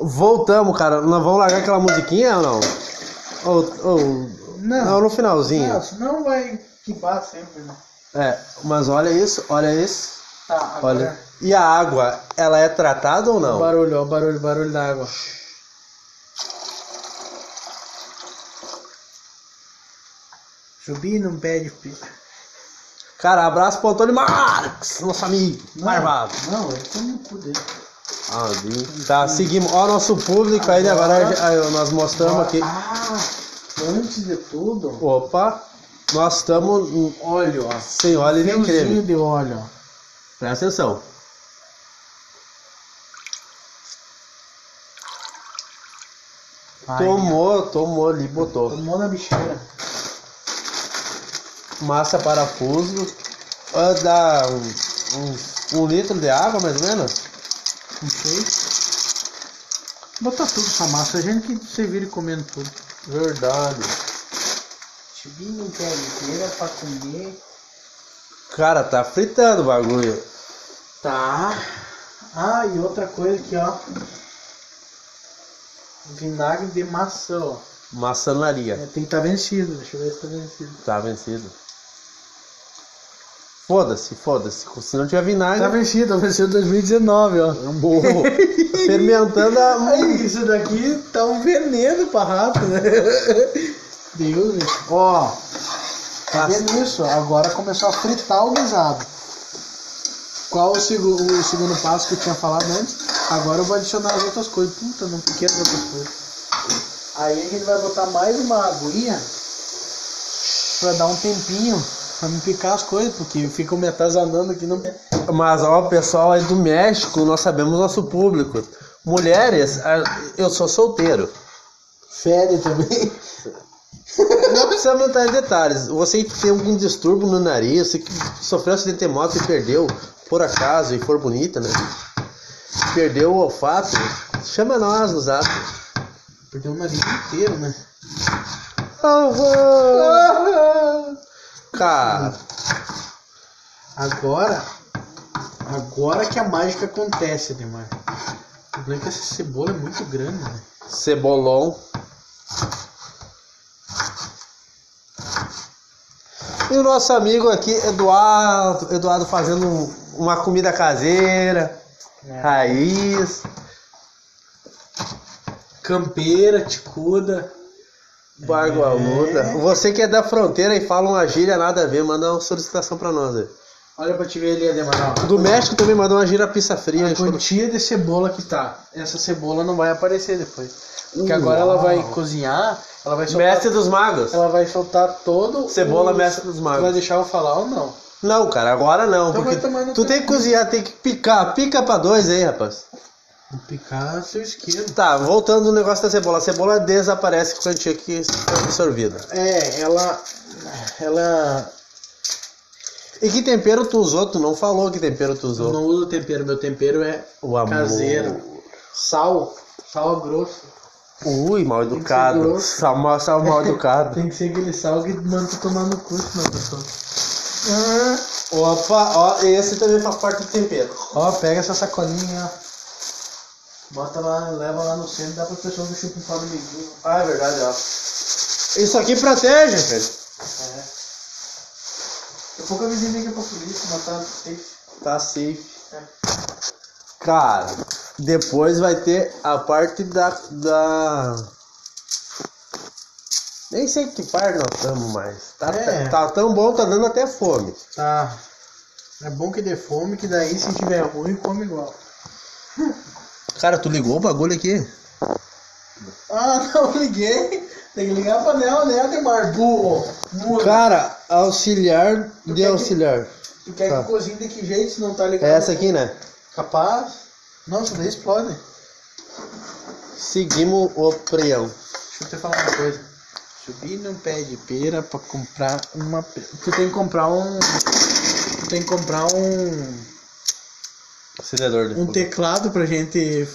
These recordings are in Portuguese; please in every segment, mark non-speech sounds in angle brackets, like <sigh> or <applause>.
Voltamos, cara. Nós vamos largar aquela musiquinha ou não? Ou, ou... Não. Não, no finalzinho. Não, senão vai quebrar sempre, né? É, mas olha isso, olha isso. Tá, agora. Olha. E a água, ela é tratada ou Ó o não? barulho, ó o barulho, barulho da água. Subir não pede pizza. Cara, abraço pro Antônio Marques, nosso amigo, marvado. Não, ele tá no cu vi. Tá, seguimos. Ó, nosso público aí, agora aí, nós mostramos aqui. Ah, antes de tudo, Opa, nós estamos óleo, ó. sem óleo nem creme. de óleo. Presta atenção. Tomou, tomou ali, botou. Tomou na bicheira. Massa parafuso. Ah, Dá um, um, um litro de água, mais ou menos. Não sei. Botar tudo essa massa, a gente que se vira comendo tudo. Verdade. Chibinho inteira pra comer. Cara, tá fritando o bagulho. Tá. Ah, e outra coisa aqui, ó. Vinagre de maçã, ó. Maçanaria. É, tem que estar vencido, deixa eu ver se tá vencido. Tá vencido. Foda-se, foda-se. Se não tiver vinagre, Tá vencido, venceu 2019, ó. Boa. <laughs> fermentando a. Isso daqui tá um veneno pra rato, né? <laughs> Deus? Ó, tá vendo isso? Agora começou a fritar o guisado. Qual o, segu o segundo passo que eu tinha falado antes? Agora eu vou adicionar as outras coisas. Puta, não piquei as outras coisas. Aí a gente vai botar mais uma aguinha pra dar um tempinho pra me picar as coisas, porque fica me atazanando aqui não. Mas ó, pessoal aí do México, nós sabemos nosso público. Mulheres, eu sou solteiro. Fede também. Não precisa entrar em detalhes. Você que tem algum distúrbio no nariz, você que sofreu um acidente de moto e perdeu, por acaso, e for bonita, né? Perdeu o olfato, chama nós no zap. Perdeu o nariz inteiro, né? <laughs> Cara, Agora, agora que a mágica acontece, Demar. O problema é que essa cebola é muito grande, né? cebolão. E o nosso amigo aqui, Eduardo, Eduardo fazendo um- uma comida caseira, raiz. Campeira, ticuda. Bargo a luta. Você que é da fronteira e fala uma gíria nada a ver, manda uma solicitação pra nós aí. Olha pra te ver ali, Ademar. ó. Do México também mandou uma gira pizza fria. A quantia de cebola que tá. Essa cebola não vai aparecer depois. Porque Uau. agora ela vai cozinhar, ela vai soltar, Mestre dos magos. ela vai soltar todo Cebola o- mestre dos Tu magos. vai deixar eu falar ou não? Não, cara, agora não. Então porque tu tem que cozinhar, tem que picar. Pica pra dois aí, rapaz. Picar seu esquerdo. Tá, voltando no negócio da cebola. A cebola desaparece com a quantia que é absorvida. É, ela. Ela. E que tempero tu usou? Tu não falou que tempero tu Eu usou. não uso tempero, meu tempero é O amor. caseiro. Sal. Sal grosso. Ui, mal educado. Sal, mal- sal mal educado. <laughs> Tem que ser aquele sal que manda tu tomar no cu, senão pessoa. Opa, ó, esse também faz parte do tempero. Ó, pega essa sacolinha, ó. Bota lá, leva lá no centro, dá para pessoas que chupam pau no amiguinho. Ah, é verdade, ó. Isso aqui protege, velho. É. Daqui a pouco a vizinha liga pra polícia, matar safe. Tá safe. É. Cara, depois vai ter a parte da. da... Nem sei que parte nós estamos mais. Tá, É. tá tão bom, tá dando até fome. Tá. É bom que dê fome, que daí se tiver ruim, come igual. Cara, tu ligou o bagulho aqui? Ah, <laughs> não liguei. Tem que ligar a panela, né, Ademar? Burro. Muda. Cara, auxiliar Tu de quer que- auxiliar. Tu quer tá. que cozinhe de que jeito se não tá ligado? É essa aqui, né? Capaz? Nossa, daí explode. Seguimos o preão. Deixa eu te falar uma coisa. Subir num pé de pera pra comprar uma. Tu tem que comprar um. Tu tem que comprar um. De Um teclado pra gente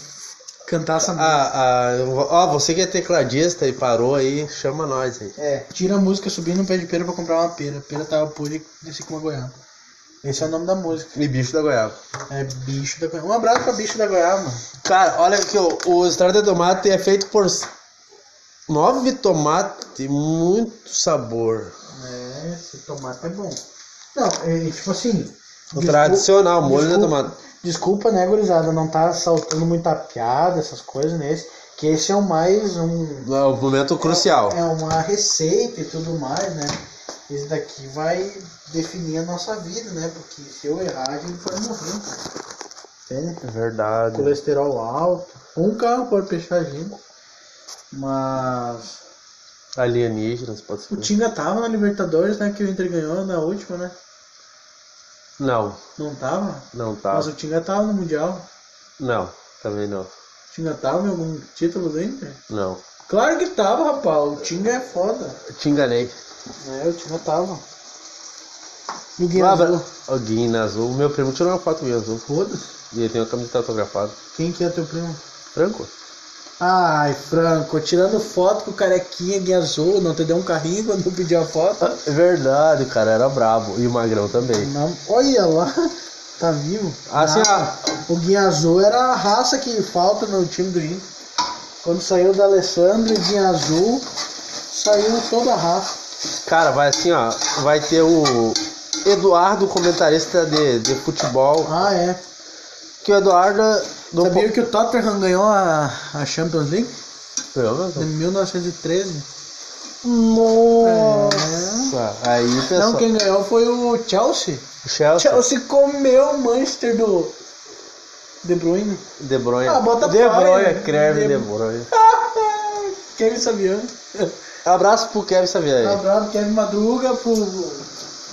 cantar essa música. Ah, ah, ó, você que é tecladista e parou aí, chama nós aí. É, tira a música subir num pé de pera pra comprar uma pera. Pera tava podre e desci com uma goiaba. Esse é o nome da música. E bicho da goiaba. É bicho da goiaba. Um abraço pra bicho da goiaba. Cara, olha que o, o extrato de tomate é feito por nove tomates, muito sabor. É, esse tomate é bom. Não, é tipo assim. O tradicional, molho de desculpa- tomate. Desculpa, né, gurizada? Não tá saltando muita piada, essas coisas nesse. Que esse é o mais um. É o momento crucial. É uma receita e tudo mais, né? Esse daqui vai definir a nossa vida, né? Porque se eu errar, a gente vai morrer. Entende? É verdade. Colesterol alto. Um carro pode fechar a gente. Mas. Alienígenas, pode ser. O Tinga tava na Libertadores, né? Que o Inter ganhou na última, né? Não, Não tava? não tá. Mas o Tinga tava no Mundial. Não, também não. O Tinga tava em algum título do Inter? Não. Claro que tava, rapaz. O Tinga é foda. Te enganei. É, o Tinga tava. E o Guia abra- Azul? O Guina Azul. Meu primo tirou uma foto minha azul. Foda-se. E ele tem uma camiseta autografada. Quem que é teu primo? Franco? Ai, Franco, tirando foto com o carequinha Guia Azul, não te deu um carrinho quando pediu a foto? É verdade, cara, era brabo. E o Magrão também. Não, olha lá, tá vivo. Assim, Ah, o Guia Azul era a raça que falta no time do Inter. Quando saiu da Alessandro e Guia Azul, saiu toda a raça. Cara, vai assim, ó. Vai ter o Eduardo, comentarista de, de futebol. Ah, é. Que o Eduardo. Não Sabia que o Tottenham ganhou a, a Champions League po- em 1913? Nossa! Aí, pessoal. Não, quem ganhou foi o Chelsea. O Chelsea. Chelsea comeu o Manchester do De Bruyne. De Bruyne. Ah, bota De. Bruyne, creme De- De Bruyne. <laughs> Kevin Saviano. Abraço pro Kevin aí. Abraço Kevin Madruga, pro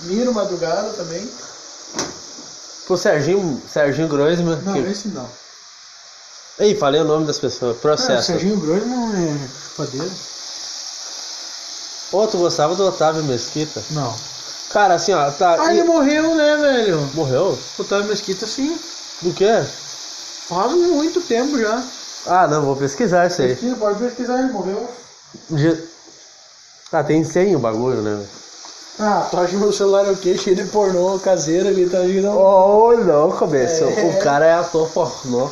Miro Madrugada também. Pro Serginho, Serginho Groisman. Não, que... esse não. Ei, falei o nome das pessoas. Ah, o Processo. Serginho Grossman é padeiro? Ô, tu gostava do Otávio Mesquita? Não. Cara, assim, ó, tá. Ah, e- ele morreu, né, velho? Morreu? Otávio Mesquita, sim. Do quê? Faz muito tempo já. Ah, não, vou pesquisar isso aí. Pesquisa, pode pesquisar, ele morreu. Ah, tem 100 o bagulho, né? Ah, tu acha que meu celular é o quê? Cheio de pornô caseiro ali, tá ligado? Oh, não, começo. É. O cara é ator pornô.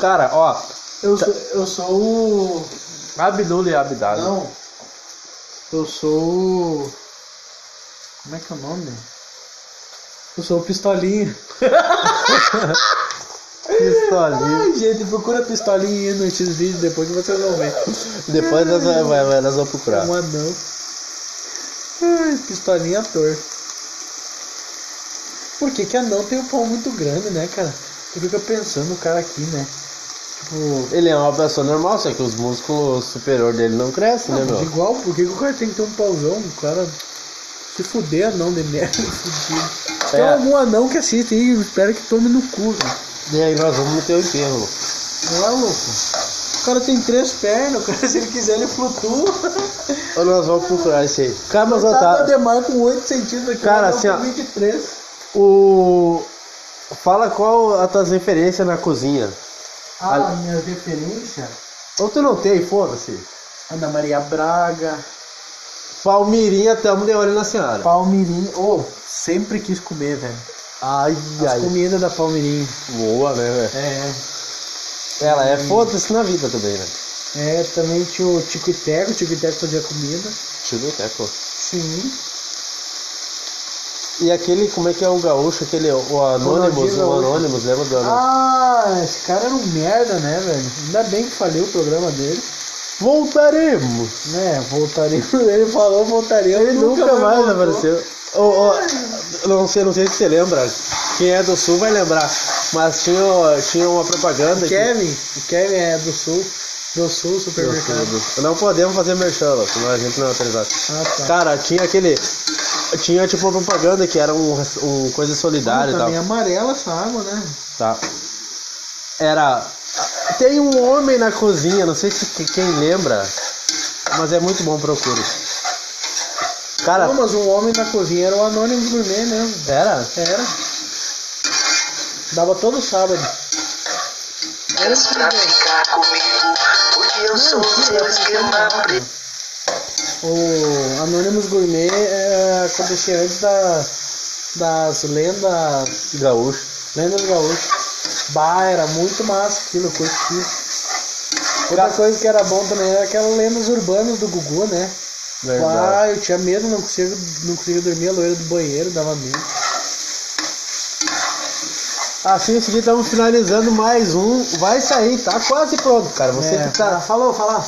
Cara, ó, Eu sou, eu sou o. Abdul e Abdado. Não. Eu sou o. Como é que é o nome? Eu sou o Pistolinha. <laughs> Pistolinha. Ai, gente, procura Pistolinha aí nesses vídeos depois que vocês vão ver. Depois nós, vai, vai, vai, nós vamos procurar. Um anão. Ai, Pistolinha ator. Por que que anão tem um pau muito grande, né, cara? Tu fica pensando o cara aqui, né? Tipo... Ele é uma pessoa normal, só que os músculos superior dele não crescem, né, meu? igual, por que que o cara tem que ter um pauzão? O cara se fuder anão de merda, <laughs> fudido. Tem É. algum anão que assiste aí, eu espero que tome no cu, velho. E aí nós vamos meter o enterro. Não é louco? O cara tem três pernas, o cara <laughs> se ele quiser ele flutua. Ou nós vamos procurar isso aí. Cara, mas ó, Tá tá. Ademar com 8 centímetros aqui, Cara, o anão assim, com ó. 23. O. Fala qual as tuas referências na cozinha. Ah, Ah. minha referência. Ou tu não tem, foda-se. Ana Maria Braga, Palmirinha, tamo de olho na senhora. Palmirinha. Ô, sempre quis comer, velho. Ai, As ai. comidas da Palmirinha. Boa, né, velho? É. Ela é foda-se na vida também, né? É, também tinha o Tico e Teco, o Tico e Teco fazia comida. Eu ver, pô. Sim. E aquele, como é que é o gaúcho, aquele, o Anonymous, o. Anonymous, lembra do Anonymous? Ah, esse cara era um merda, né, velho? Ainda bem que faliu o programa dele. Voltaremos! Né, voltaria. <laughs> Ele falou, voltaria. Ele nunca, mais voltou. apareceu. Ô, ô, não, sei, não sei se você lembra. Quem é do sul vai lembrar. Mas tinha, tinha uma propaganda O Kevin, o Kevin é do sul. Do sul, que. supermercado. Não podemos fazer merchan, senão a gente não é autorizado. Ah, tá. Cara, tinha aquele. Tinha tipo uma propaganda que era um, um coisa solidária e tá tal. bem amarela essa água, né? Tá. Era. Tem um homem na cozinha, não sei se que- quem lembra, mas é muito bom procure. Cara, Não, mas um homem na cozinha era o Anônimo Gourmet mesmo. era? Era. Dava todo sábado. Queres pra ficar comigo, porque eu sou o seu esquema O Anonymous Gourmet é, acontecia antes da, das lendas. Gaúcho. Lendas gaúchas. Bah, era muito massa aquilo, curti. Outra coisa que era bom também era aquelas lendas urbanas do Gugu, né? Verdade. Ah, eu tinha medo, não conseguia, não conseguia dormir, a loira do banheiro dava medo. Assim, o seguinte, estamos finalizando mais um. Vai sair, tá quase pronto, cara. Você É, que tá. falou, falar.